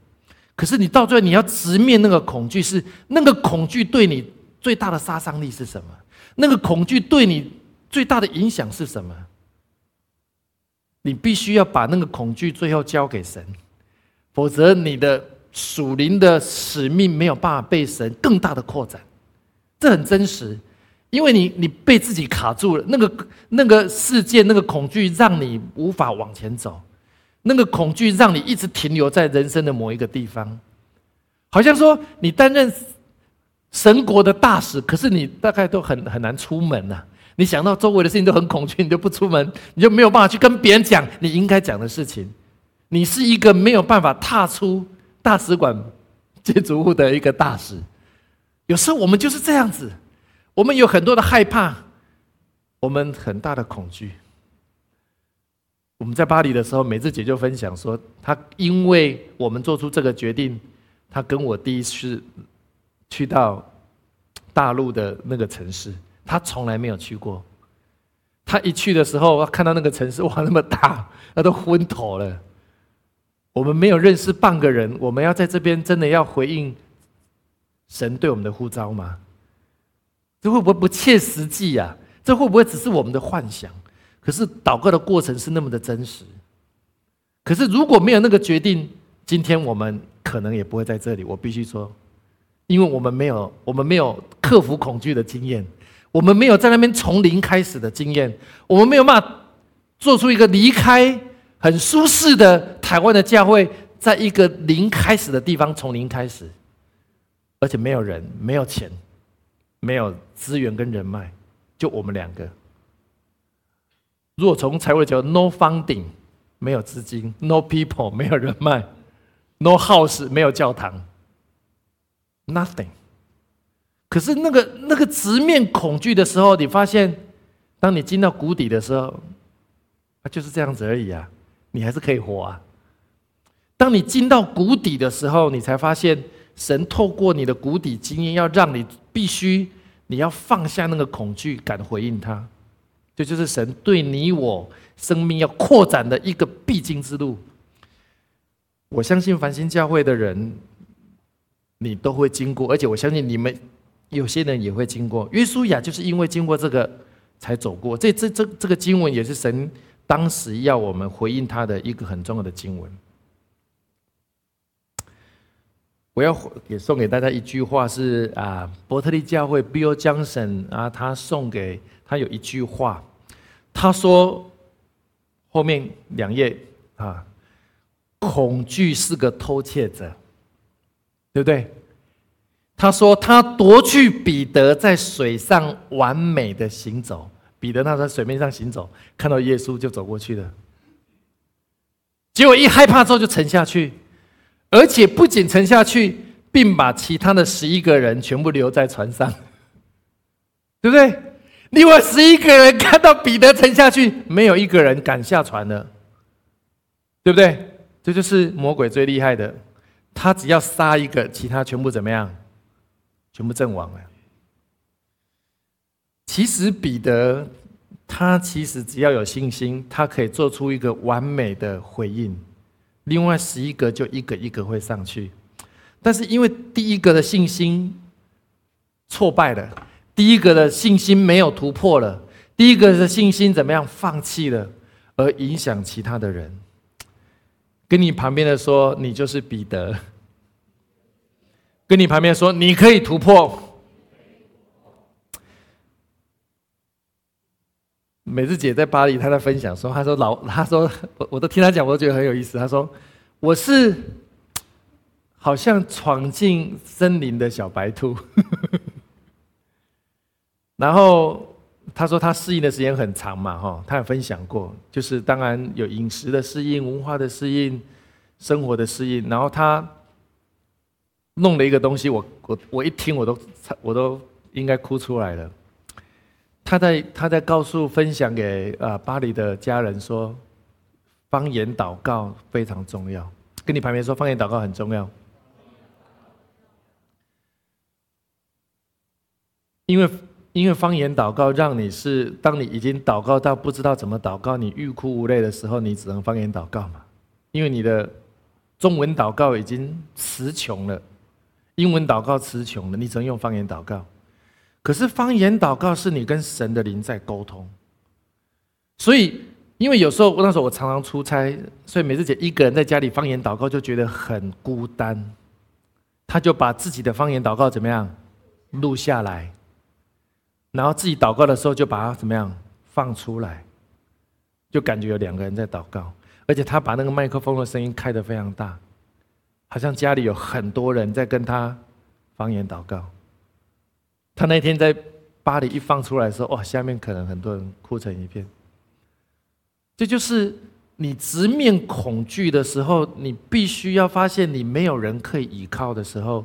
可是你到最后，你要直面那个恐惧，是那个恐惧对你最大的杀伤力是什么？那个恐惧对你最大的影响是什么？你必须要把那个恐惧最后交给神，否则你的属灵的使命没有办法被神更大的扩展。这很真实，因为你你被自己卡住了，那个那个事件，那个恐惧让你无法往前走。那个恐惧让你一直停留在人生的某一个地方，好像说你担任神国的大使，可是你大概都很很难出门呐。你想到周围的事情都很恐惧，你就不出门，你就没有办法去跟别人讲你应该讲的事情。你是一个没有办法踏出大使馆建筑物的一个大使。有时候我们就是这样子，我们有很多的害怕，我们很大的恐惧。我们在巴黎的时候，美智姐就分享说，她因为我们做出这个决定，她跟我第一次去到大陆的那个城市，她从来没有去过。她一去的时候，看到那个城市哇那么大，她都昏头了。我们没有认识半个人，我们要在这边真的要回应神对我们的呼召吗？这会不会不切实际呀？这会不会只是我们的幻想？可是祷告的过程是那么的真实，可是如果没有那个决定，今天我们可能也不会在这里。我必须说，因为我们没有，我们没有克服恐惧的经验，我们没有在那边从零开始的经验，我们没有办法做出一个离开很舒适的台湾的教会，在一个零开始的地方从零开始，而且没有人、没有钱、没有资源跟人脉，就我们两个。如果从财务角度，no funding，没有资金；no people，没有人脉；no house，没有教堂；nothing。可是那个那个直面恐惧的时候，你发现，当你进到谷底的时候，啊，就是这样子而已啊，你还是可以活啊。当你进到谷底的时候，你才发现神透过你的谷底经验，要让你必须你要放下那个恐惧，敢回应他。这就是神对你我生命要扩展的一个必经之路。我相信繁星教会的人，你都会经过，而且我相信你们有些人也会经过。约书亚就是因为经过这个才走过。这这这这个经文也是神当时要我们回应他的一个很重要的经文。我要也送给大家一句话，是啊，伯特利教会 Bill Johnson 啊，他送给他有一句话，他说后面两页啊，恐惧是个偷窃者，对不对？他说他夺去彼得在水上完美的行走，彼得那在水面上行走，看到耶稣就走过去了，结果一害怕之后就沉下去。而且不仅沉下去，并把其他的十一个人全部留在船上，对不对？另外十一个人看到彼得沉下去，没有一个人敢下船了，对不对？这就是魔鬼最厉害的，他只要杀一个，其他全部怎么样？全部阵亡了。其实彼得他其实只要有信心，他可以做出一个完美的回应。另外十一个就一个一个会上去，但是因为第一个的信心挫败了，第一个的信心没有突破了，第一个的信心怎么样放弃了，而影响其他的人。跟你旁边的说，你就是彼得；跟你旁边说，你可以突破。美智姐在巴黎，她在分享说：“她说老，她说我 我都听她讲，我都觉得很有意思。她说我是 好像闯进森林的小白兔，然后她说她适应的时间很长嘛，哈，她有分享过，就是当然有饮食的适应、文化的适应、生活的适应，然后她弄了一个东西，我我我一听我都我都应该哭出来了。”他在他在告诉分享给啊巴黎的家人说，方言祷告非常重要。跟你旁边说，方言祷告很重要，因为因为方言祷告让你是当你已经祷告到不知道怎么祷告，你欲哭无泪的时候，你只能方言祷告嘛。因为你的中文祷告已经词穷了，英文祷告词穷了，你只能用方言祷告。可是方言祷告是你跟神的灵在沟通，所以因为有时候那时候我常常出差，所以每次姐一个人在家里方言祷告就觉得很孤单，她就把自己的方言祷告怎么样录下来，然后自己祷告的时候就把它怎么样放出来，就感觉有两个人在祷告，而且她把那个麦克风的声音开得非常大，好像家里有很多人在跟她方言祷告。他那天在巴黎一放出来的时候，哇，下面可能很多人哭成一片。这就是你直面恐惧的时候，你必须要发现你没有人可以依靠的时候，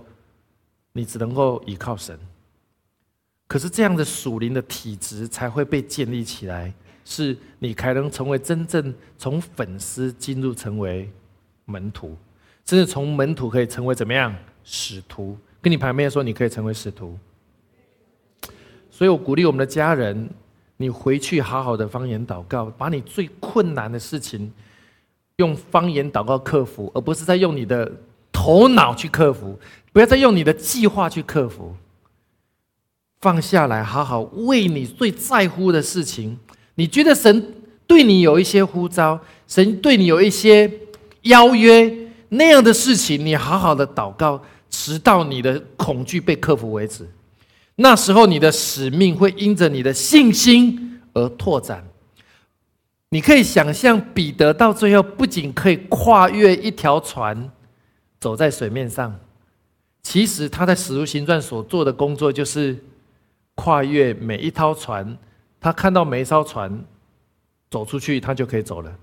你只能够依靠神。可是这样的属灵的体质才会被建立起来，是你才能成为真正从粉丝进入成为门徒，甚至从门徒可以成为怎么样使徒？跟你旁边说，你可以成为使徒。所以我鼓励我们的家人，你回去好好的方言祷告，把你最困难的事情用方言祷告克服，而不是在用你的头脑去克服，不要再用你的计划去克服。放下来，好好为你最在乎的事情。你觉得神对你有一些呼召，神对你有一些邀约那样的事情，你好好的祷告，直到你的恐惧被克服为止。那时候，你的使命会因着你的信心而拓展。你可以想象，彼得到最后不仅可以跨越一条船，走在水面上，其实他在《使徒行传》所做的工作，就是跨越每一艘船。他看到每一艘船走出去，他就可以走了。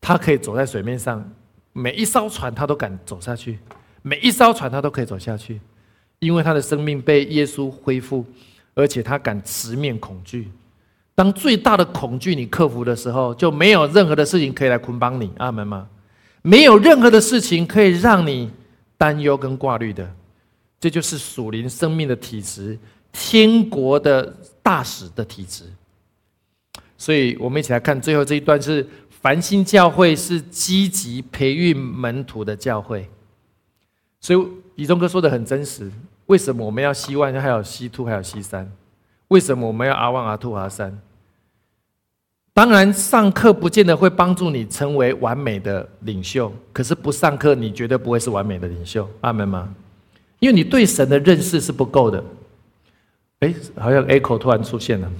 他可以走在水面上，每一艘船他都敢走下去，每一艘船他都可以走下去。因为他的生命被耶稣恢复，而且他敢直面恐惧，当最大的恐惧你克服的时候，就没有任何的事情可以来捆绑你。阿门吗？没有任何的事情可以让你担忧跟挂虑的。这就是属灵生命的体质，天国的大使的体质。所以我们一起来看最后这一段：是繁星教会是积极培育门徒的教会。所以李忠哥说的很真实。为什么我们要希望还有 C two 还有 C 三？为什么我们要 R one R two R 三？当然，上课不见得会帮助你成为完美的领袖，可是不上课，你绝对不会是完美的领袖。阿门吗？因为你对神的认识是不够的。哎，好像 echo 突然出现了。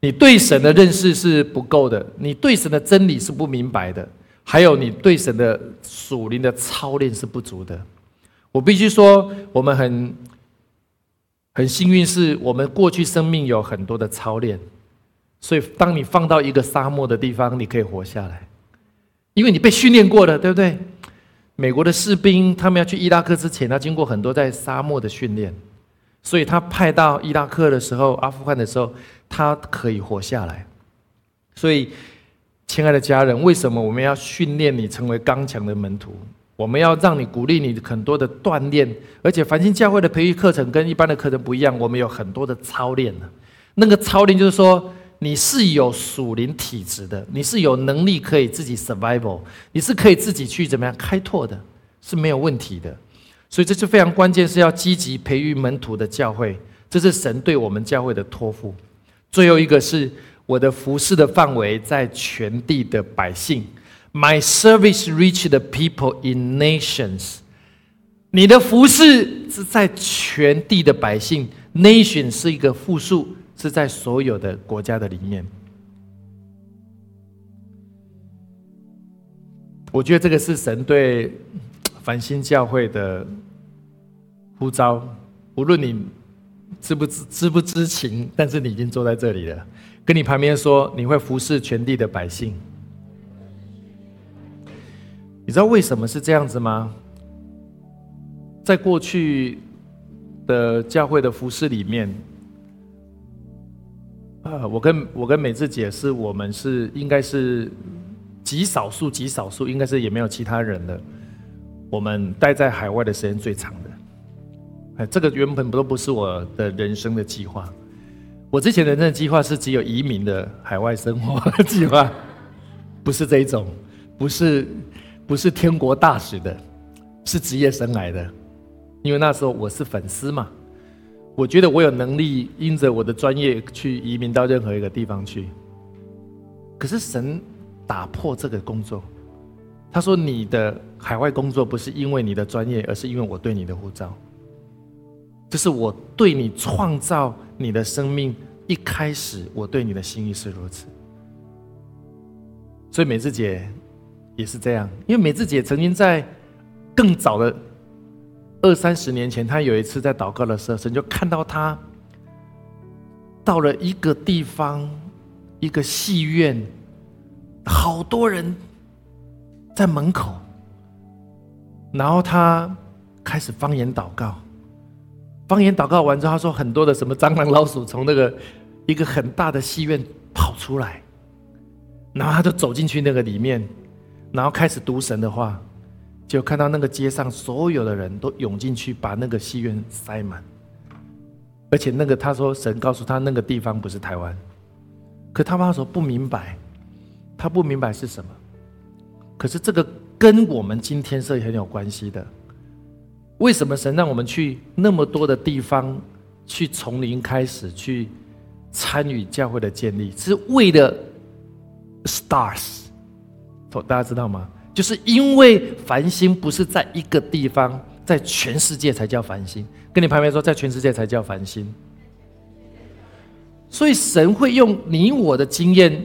你对神的认识是不够的，你对神的真理是不明白的，还有你对神的属灵的操练是不足的。我必须说，我们很很幸运，是我们过去生命有很多的操练，所以当你放到一个沙漠的地方，你可以活下来，因为你被训练过了，对不对？美国的士兵他们要去伊拉克之前，他经过很多在沙漠的训练，所以他派到伊拉克的时候、阿富汗的时候，他可以活下来。所以，亲爱的家人，为什么我们要训练你成为刚强的门徒？我们要让你鼓励你很多的锻炼，而且繁星教会的培育课程跟一般的课程不一样，我们有很多的操练呢。那个操练就是说，你是有属灵体质的，你是有能力可以自己 survival，你是可以自己去怎么样开拓的，是没有问题的。所以这是非常关键，是要积极培育门徒的教会，这是神对我们教会的托付。最后一个是我的服饰的范围在全地的百姓。My service reached the people in nations。你的服饰是在全地的百姓，nation 是一个复数，是在所有的国家的里面。我觉得这个是神对繁星教会的呼召，无论你知不知知不知情，但是你已经坐在这里了，跟你旁边说，你会服侍全地的百姓。你知道为什么是这样子吗？在过去的教会的服饰里面，啊，我跟我跟美智姐是我们是应该是极少数极少数，应该是也没有其他人的，我们待在海外的时间最长的。哎，这个原本都不是我的人生的计划，我之前人生的计划是只有移民的海外生活计划，不是这一种，不是。不是天国大使的，是职业生来的。因为那时候我是粉丝嘛，我觉得我有能力因着我的专业去移民到任何一个地方去。可是神打破这个工作，他说：“你的海外工作不是因为你的专业，而是因为我对你的护照。这是我对你创造你的生命一开始，我对你的心意是如此。”所以美智姐。也是这样，因为美智姐曾经在更早的二三十年前，她有一次在祷告的时候，神就看到她到了一个地方，一个戏院，好多人在门口，然后她开始方言祷告，方言祷告完之后，她说很多的什么蟑螂、老鼠从那个一个很大的戏院跑出来，然后她就走进去那个里面。然后开始读神的话，就看到那个街上所有的人都涌进去，把那个戏院塞满。而且那个他说神告诉他那个地方不是台湾，可他妈说不明白，他不明白是什么。可是这个跟我们今天是很有关系的。为什么神让我们去那么多的地方，去从零开始去参与教会的建立，是为了 stars。大家知道吗？就是因为繁星不是在一个地方，在全世界才叫繁星。跟你旁边说，在全世界才叫繁星。所以神会用你我的经验，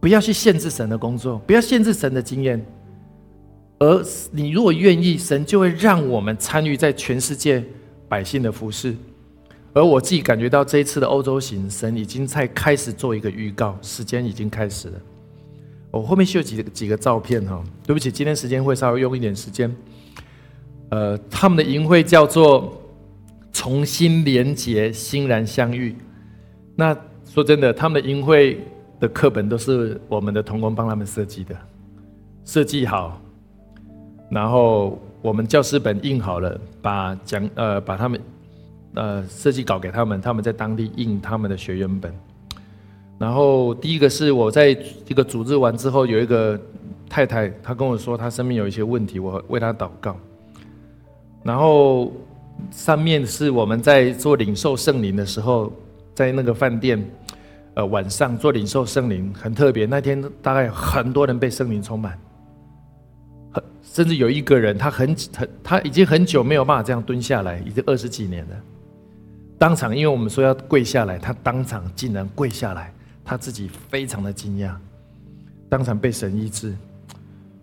不要去限制神的工作，不要限制神的经验。而你如果愿意，神就会让我们参与在全世界百姓的服饰。而我自己感觉到这一次的欧洲行，神已经在开始做一个预告，时间已经开始了。我后面是有几几个照片哈，对不起，今天时间会稍微用一点时间。呃，他们的营会叫做“重新连结，欣然相遇”。那说真的，他们的营会的课本都是我们的童工帮他们设计的，设计好，然后我们教师本印好了，把讲呃把他们呃设计稿给他们，他们在当地印他们的学员本。然后第一个是我在这个组织完之后，有一个太太，她跟我说她生命有一些问题，我为她祷告。然后上面是我们在做领受圣灵的时候，在那个饭店，呃晚上做领受圣灵很特别。那天大概很多人被圣灵充满，很甚至有一个人他很很他已经很久没有办法这样蹲下来，已经二十几年了。当场因为我们说要跪下来，他当场竟然跪下来。他自己非常的惊讶，当场被神医治。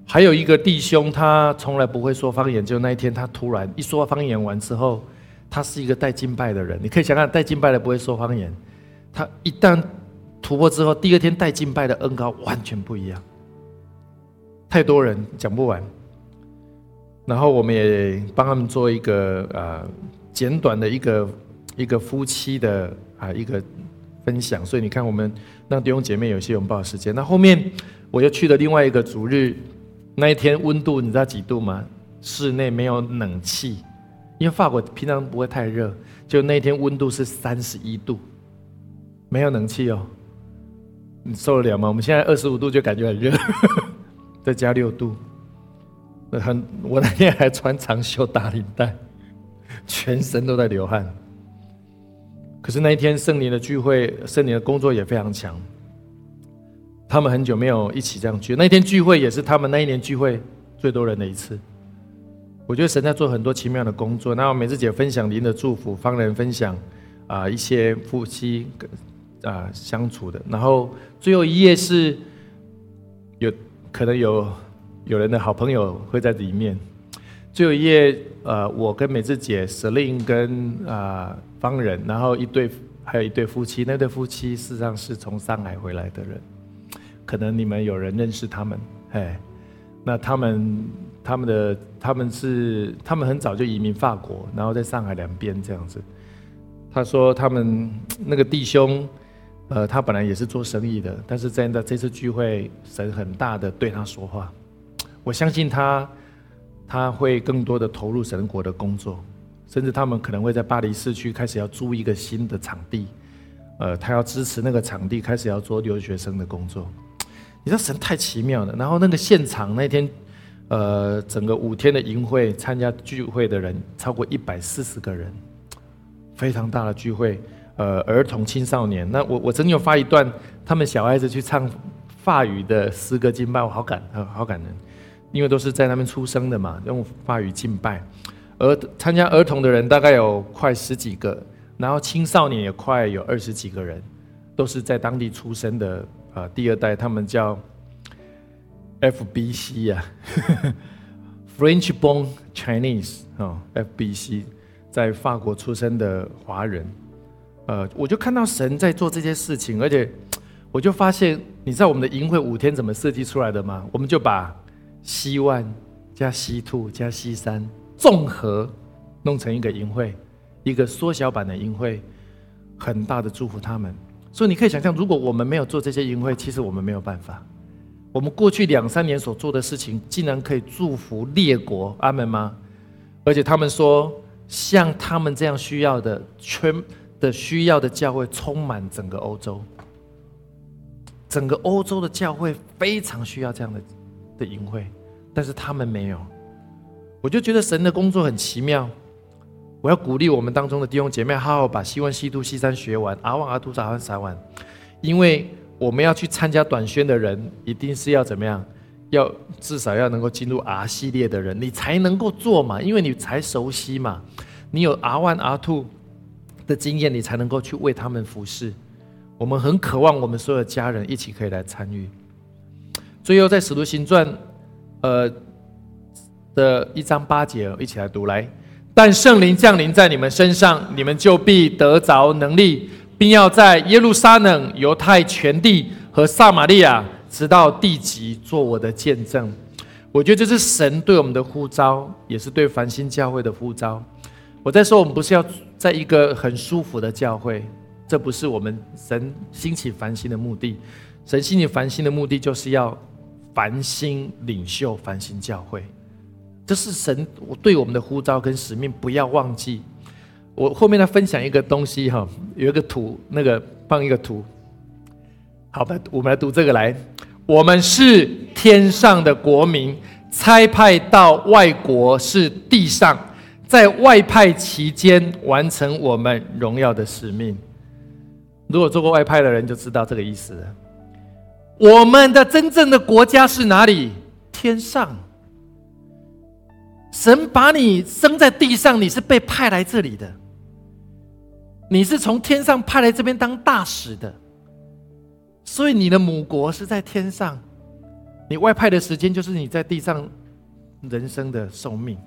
还有一个弟兄，他从来不会说方言，就那一天他突然一说方言完之后，他是一个带敬拜的人。你可以想想，带敬拜的不会说方言，他一旦突破之后，第二天带敬拜的恩高完全不一样。太多人讲不完，然后我们也帮他们做一个呃简短的一个一个夫妻的啊一个分享。所以你看我们。让弟兄姐妹有些拥抱时间。那后面我又去了另外一个主日，那一天温度你知道几度吗？室内没有冷气，因为法国平常不会太热，就那天温度是三十一度，没有冷气哦，你受得了吗？我们现在二十五度就感觉很热，再加六度，很我那天还穿长袖打领带，全身都在流汗。可是那一天圣灵的聚会，圣灵的工作也非常强。他们很久没有一起这样聚，那天聚会也是他们那一年聚会最多人的一次。我觉得神在做很多奇妙的工作。那美智姐分享您的祝福，方人分享啊一些夫妻啊相处的。然后最后一页是有可能有有人的好朋友会在里面。最后一页呃，我跟美智姐、舍令跟啊。方人，然后一对，还有一对夫妻。那对夫妻事实上是从上海回来的人，可能你们有人认识他们。哎，那他们他们的他们是他们很早就移民法国，然后在上海两边这样子。他说他们那个弟兄，呃，他本来也是做生意的，但是在那这次聚会，神很大的对他说话。我相信他他会更多的投入神国的工作。甚至他们可能会在巴黎市区开始要租一个新的场地，呃，他要支持那个场地开始要做留学生的工作。你知道神太奇妙了。然后那个现场那天，呃，整个五天的营会参加聚会的人超过一百四十个人，非常大的聚会。呃，儿童青少年，那我我曾经有发一段他们小孩子去唱法语的诗歌敬拜，我好感好感人，因为都是在那边出生的嘛，用法语敬拜。而参加儿童的人大概有快十几个，然后青少年也快有二十几个人，都是在当地出生的呃，第二代他们叫 FBC 呀，French born Chinese 啊，FBC 在法国出生的华人，呃，我就看到神在做这些事情，而且我就发现，你知道我们的营会五天怎么设计出来的吗？我们就把西万加西兔加西三。综合弄成一个营会，一个缩小版的营会，很大的祝福他们。所以你可以想象，如果我们没有做这些营会，其实我们没有办法。我们过去两三年所做的事情，竟然可以祝福列国，阿门吗？而且他们说，像他们这样需要的，全的需要的教会充满整个欧洲，整个欧洲的教会非常需要这样的的营会，但是他们没有。我就觉得神的工作很奇妙，我要鼓励我们当中的弟兄姐妹，好好把西万西都西山学完，阿旺阿图萨万撒完，因为我们要去参加短宣的人，一定是要怎么样？要至少要能够进入 R 系列的人，你才能够做嘛，因为你才熟悉嘛，你有 R one R two 的经验，你才能够去为他们服侍。我们很渴望我们所有家人一起可以来参与。最后在使徒行传，呃。的一章八节，一起来读来。但圣灵降临在你们身上，你们就必得着能力，并要在耶路撒冷、犹太全地和撒玛利亚，直到地极，做我的见证。我觉得这是神对我们的呼召，也是对繁星教会的呼召。我在说，我们不是要在一个很舒服的教会，这不是我们神兴起繁星的目的。神兴起繁星的目的，就是要繁星领袖、繁星教会。这是神对我们的呼召跟使命，不要忘记。我后面来分享一个东西哈，有一个图，那个放一个图。好的，我们来读这个来。我们是天上的国民，差派到外国是地上，在外派期间完成我们荣耀的使命。如果做过外派的人就知道这个意思了。我们的真正的国家是哪里？天上。神把你生在地上，你是被派来这里的。你是从天上派来这边当大使的，所以你的母国是在天上。你外派的时间就是你在地上人生的寿命。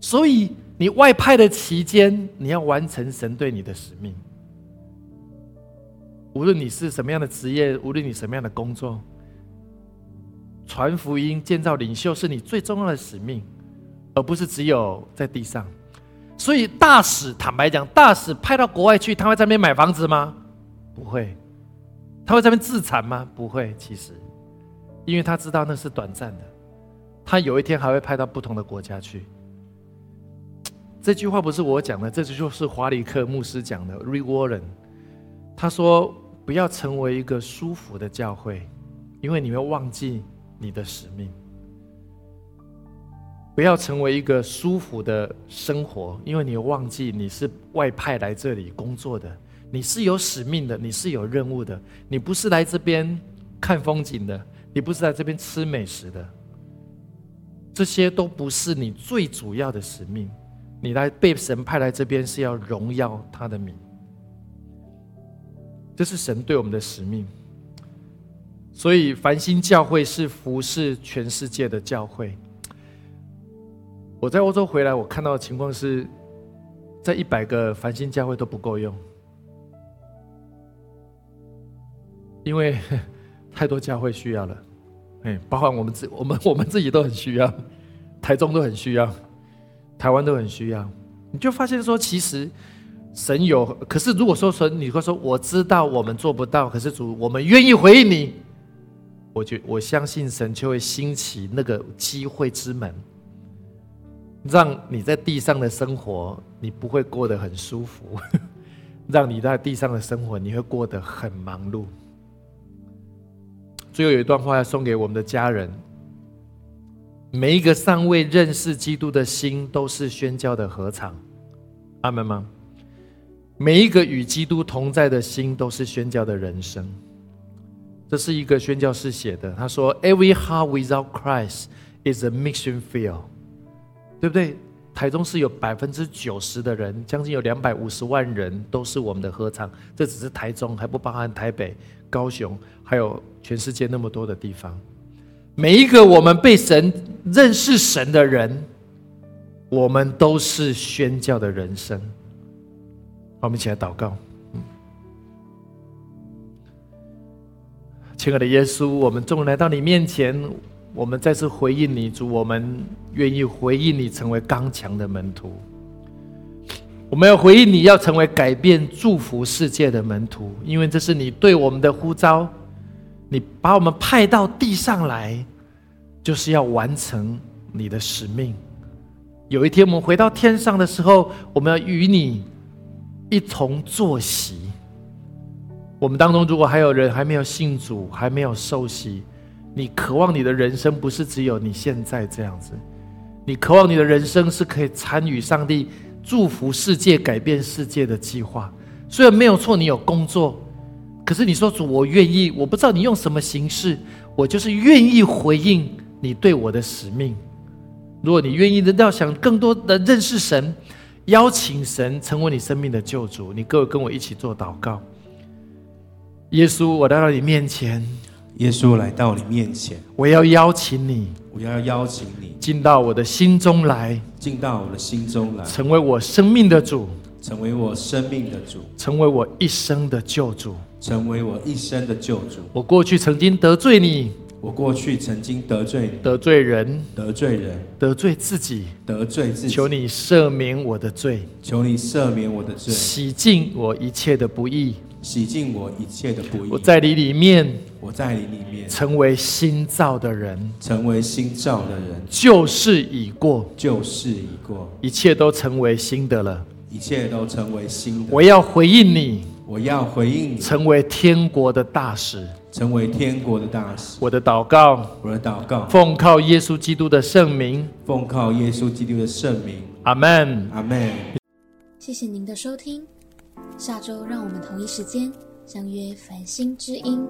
所以你外派的期间，你要完成神对你的使命。无论你是什么样的职业，无论你什么样的工作，传福音、建造领袖是你最重要的使命，而不是只有在地上。所以大使，坦白讲，大使派到国外去，他会在那边买房子吗？不会。他会在那边自残吗？不会。其实，因为他知道那是短暂的，他有一天还会派到不同的国家去。这句话不是我讲的，这就是华里克牧师讲的。Re Warren，他说。不要成为一个舒服的教会，因为你会忘记你的使命。不要成为一个舒服的生活，因为你忘记你是外派来这里工作的，你是有使命的，你是有任务的，你不是来这边看风景的，你不是来这边吃美食的，这些都不是你最主要的使命。你来被神派来这边是要荣耀他的名。这是神对我们的使命，所以繁星教会是服侍全世界的教会。我在欧洲回来，我看到的情况是，在一百个繁星教会都不够用，因为 太多教会需要了，哎，包括我们自我们我们自己都很需要，台中都很需要，台湾都很需要，你就发现说，其实。神有，可是如果说神，你会说我知道我们做不到，可是主，我们愿意回应你。我觉我相信神就会兴起那个机会之门，让你在地上的生活你不会过得很舒服，让你在地上的生活你会过得很忙碌。最后有一段话要送给我们的家人：每一个尚未认识基督的心，都是宣教的合场。阿门吗？每一个与基督同在的心，都是宣教的人生。这是一个宣教士写的，他说：“Every heart without Christ is a mission field。”对不对？台中是有百分之九十的人，将近有两百五十万人，都是我们的合唱。这只是台中，还不包含台北、高雄，还有全世界那么多的地方。每一个我们被神认识神的人，我们都是宣教的人生。我们一起来祷告，亲爱的耶稣，我们终于来到你面前，我们再次回应你，主，我们愿意回应你，成为刚强的门徒。我们要回应你，要成为改变、祝福世界的门徒，因为这是你对我们的呼召。你把我们派到地上来，就是要完成你的使命。有一天我们回到天上的时候，我们要与你。一同坐席。我们当中如果还有人还没有信主，还没有受洗，你渴望你的人生不是只有你现在这样子，你渴望你的人生是可以参与上帝祝福世界、改变世界的计划。虽然没有错，你有工作，可是你说主，我愿意，我不知道你用什么形式，我就是愿意回应你对我的使命。如果你愿意的，要想更多的认识神。邀请神成为你生命的救主，你各位跟我一起做祷告。耶稣，我来到你面前。耶稣来到你面前，我要邀请你，我要邀请你。进到我的心中来，进到我的心中来，成为我生命的主，成为我生命的主，成为我一生的救主，成为我一生的救主。我过去曾经得罪你，我过去曾经得罪你，得罪人，得罪人，得罪自己，得罪自己。求你赦免我的罪，求你赦免我的罪，洗净我一切的不义。洗净我一切的不义。我在你里面我在你里面成为新造的人，成为新造的人，旧事已过，旧事已过，一切都成为新的了。一切都成为新的。我要回应你，我要回应你，成为天国的大使。成为天国的大使。我的祷告，我的祷告，奉靠耶稣基督的圣名，奉靠耶稣基督的圣名。阿门。阿门。谢谢您的收听，下周让我们同一时间相约繁星之音。